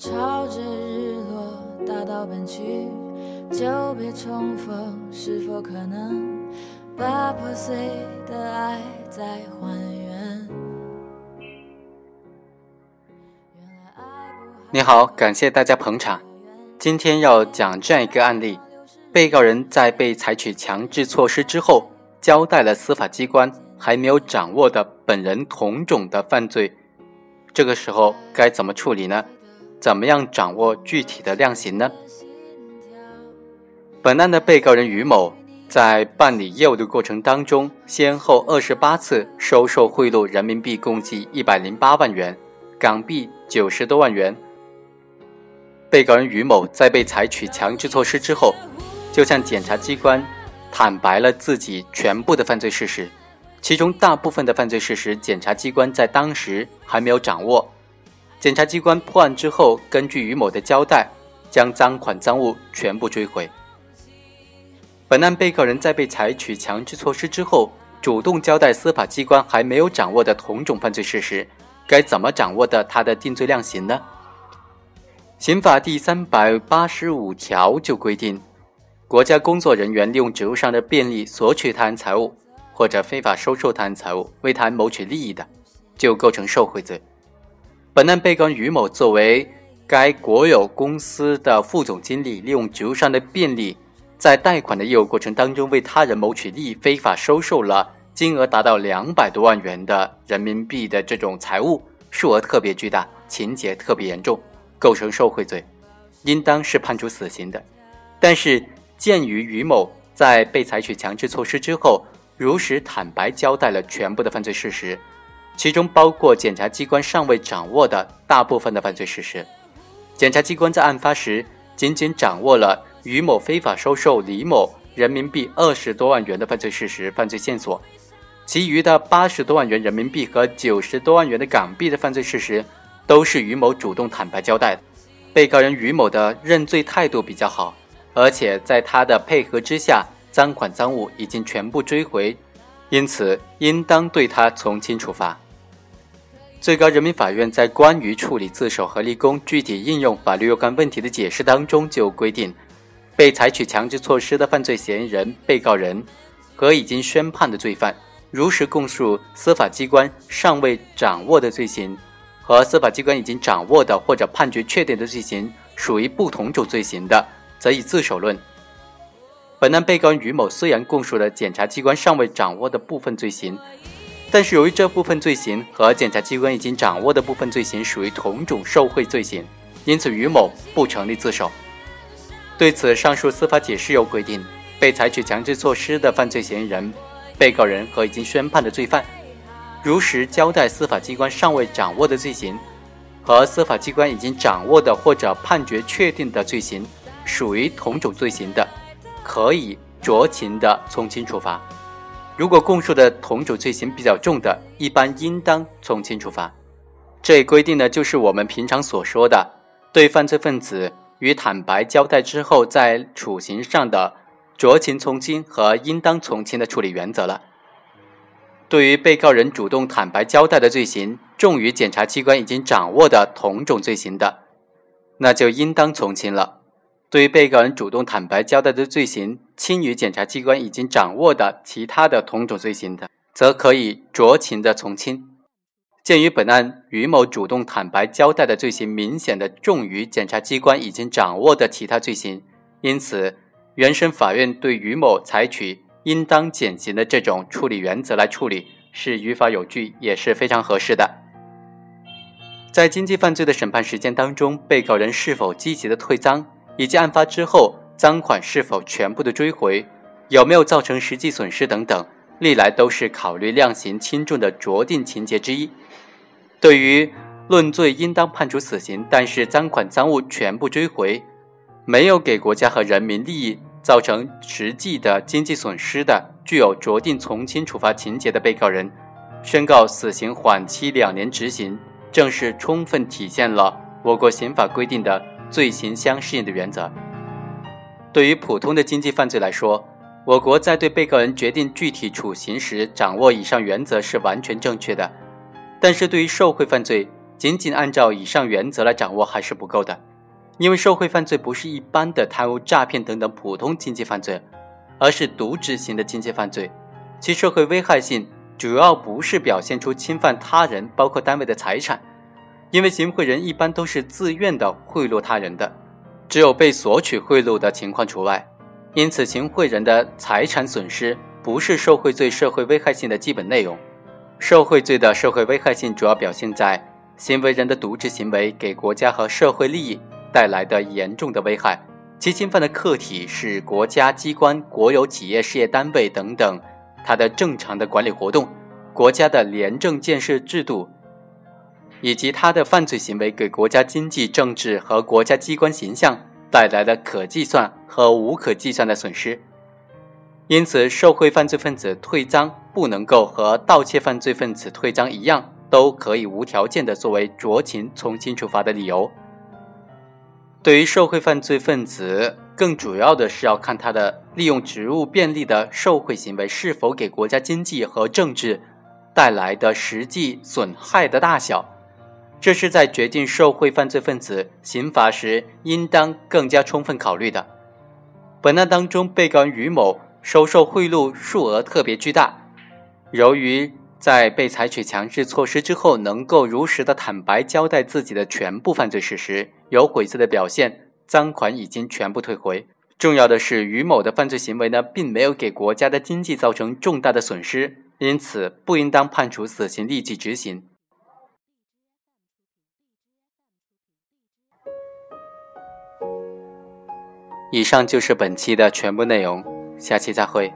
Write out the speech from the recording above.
朝着日落大道奔去，久别重逢，是否可能把破碎的爱再还原？你好，感谢大家捧场。今天要讲这样一个案例：被告人在被采取强制措施之后，交代了司法机关还没有掌握的本人同种的犯罪，这个时候该怎么处理呢？怎么样掌握具体的量刑呢？本案的被告人于某在办理业务的过程当中，先后二十八次收受贿赂人民币共计一百零八万元，港币九十多万元。被告人于某在被采取强制措施之后，就向检察机关坦白了自己全部的犯罪事实，其中大部分的犯罪事实，检察机关在当时还没有掌握。检察机关破案之后，根据于某的交代，将赃款赃物全部追回。本案被告人在被采取强制措施之后，主动交代司法机关还没有掌握的同种犯罪事实，该怎么掌握的他的定罪量刑呢？刑法第三百八十五条就规定，国家工作人员利用职务上的便利索取他人财物，或者非法收受他人财物，为他人谋取利益的，就构成受贿罪。本案被告人于某作为该国有公司的副总经理，利用职务上的便利，在贷款的业务过程当中为他人谋取利益，非法收受了金额达到两百多万元的人民币的这种财物，数额特别巨大，情节特别严重。构成受贿罪，应当是判处死刑的。但是，鉴于于某在被采取强制措施之后，如实坦白交代了全部的犯罪事实，其中包括检察机关尚未掌握的大部分的犯罪事实。检察机关在案发时仅仅掌握了于某非法收受李某人民币二十多万元的犯罪事实、犯罪线索，其余的八十多万元人民币和九十多万元的港币的犯罪事实。都是于某主动坦白交代的，被告人于某的认罪态度比较好，而且在他的配合之下，赃款赃物已经全部追回，因此应当对他从轻处罚。最高人民法院在关于处理自首和立功具体应用法律若干问题的解释当中就规定，被采取强制措施的犯罪嫌疑人、被告人和已经宣判的罪犯，如实供述司法机关尚未掌握的罪行。和司法机关已经掌握的或者判决确定的罪行属于不同种罪行的，则以自首论。本案被告人于某虽然供述了检察机关尚未掌握的部分罪行，但是由于这部分罪行和检察机关已经掌握的部分罪行属于同种受贿罪行，因此于某不成立自首。对此，上述司法解释又规定，被采取强制措施的犯罪嫌疑人、被告人和已经宣判的罪犯。如实交代司法机关尚未掌握的罪行，和司法机关已经掌握的或者判决确定的罪行，属于同种罪行的，可以酌情的从轻处罚。如果供述的同种罪行比较重的，一般应当从轻处罚。这一规定呢，就是我们平常所说的对犯罪分子与坦白交代之后，在处刑上的酌情从轻和应当从轻的处理原则了。对于被告人主动坦白交代的罪行重于检察机关已经掌握的同种罪行的，那就应当从轻了；对于被告人主动坦白交代的罪行轻于检察机关已经掌握的其他的同种罪行的，则可以酌情的从轻。鉴于本案于某主动坦白交代的罪行明显的重于检察机关已经掌握的其他罪行，因此原审法院对于某采取。应当减刑的这种处理原则来处理是于法有据，也是非常合适的。在经济犯罪的审判实践当中，被告人是否积极的退赃，以及案发之后赃款是否全部的追回，有没有造成实际损失等等，历来都是考虑量刑轻重的酌定情节之一。对于论罪应当判处死刑，但是赃款赃物全部追回，没有给国家和人民利益。造成实际的经济损失的，具有酌定从轻处罚情节的被告人，宣告死刑缓期两年执行，正是充分体现了我国刑法规定的罪行相适应的原则。对于普通的经济犯罪来说，我国在对被告人决定具体处刑时，掌握以上原则是完全正确的；但是对于受贿犯罪，仅仅按照以上原则来掌握还是不够的，因为受贿犯罪不是一般的贪污、诈骗等等普通经济犯罪，而是渎职型的经济犯罪，其社会危害性主要不是表现出侵犯他人，包括单位的财产，因为行贿人一般都是自愿的贿赂他人的，只有被索取贿赂的情况除外，因此行贿人的财产损失不是受贿罪社会危害性的基本内容，受贿罪的社会危害性主要表现在。行为人的渎职行为给国家和社会利益带来的严重的危害，其侵犯的客体是国家机关、国有企业、事业单位等等，它的正常的管理活动、国家的廉政建设制度，以及他的犯罪行为给国家经济、政治和国家机关形象带来的可计算和无可计算的损失。因此，受贿犯罪分子退赃不能够和盗窃犯罪分子退赃一样。都可以无条件的作为酌情从轻处罚的理由。对于受贿犯罪分子，更主要的是要看他的利用职务便利的受贿行为是否给国家经济和政治带来的实际损害的大小，这是在决定受贿犯罪分子刑罚时应当更加充分考虑的。本案当中，被告人于某收受贿赂数额特别巨大，由于。在被采取强制措施之后，能够如实的坦白交代自己的全部犯罪事实，有悔罪的表现，赃款已经全部退回。重要的是，于某的犯罪行为呢，并没有给国家的经济造成重大的损失，因此不应当判处死刑立即执行。以上就是本期的全部内容，下期再会。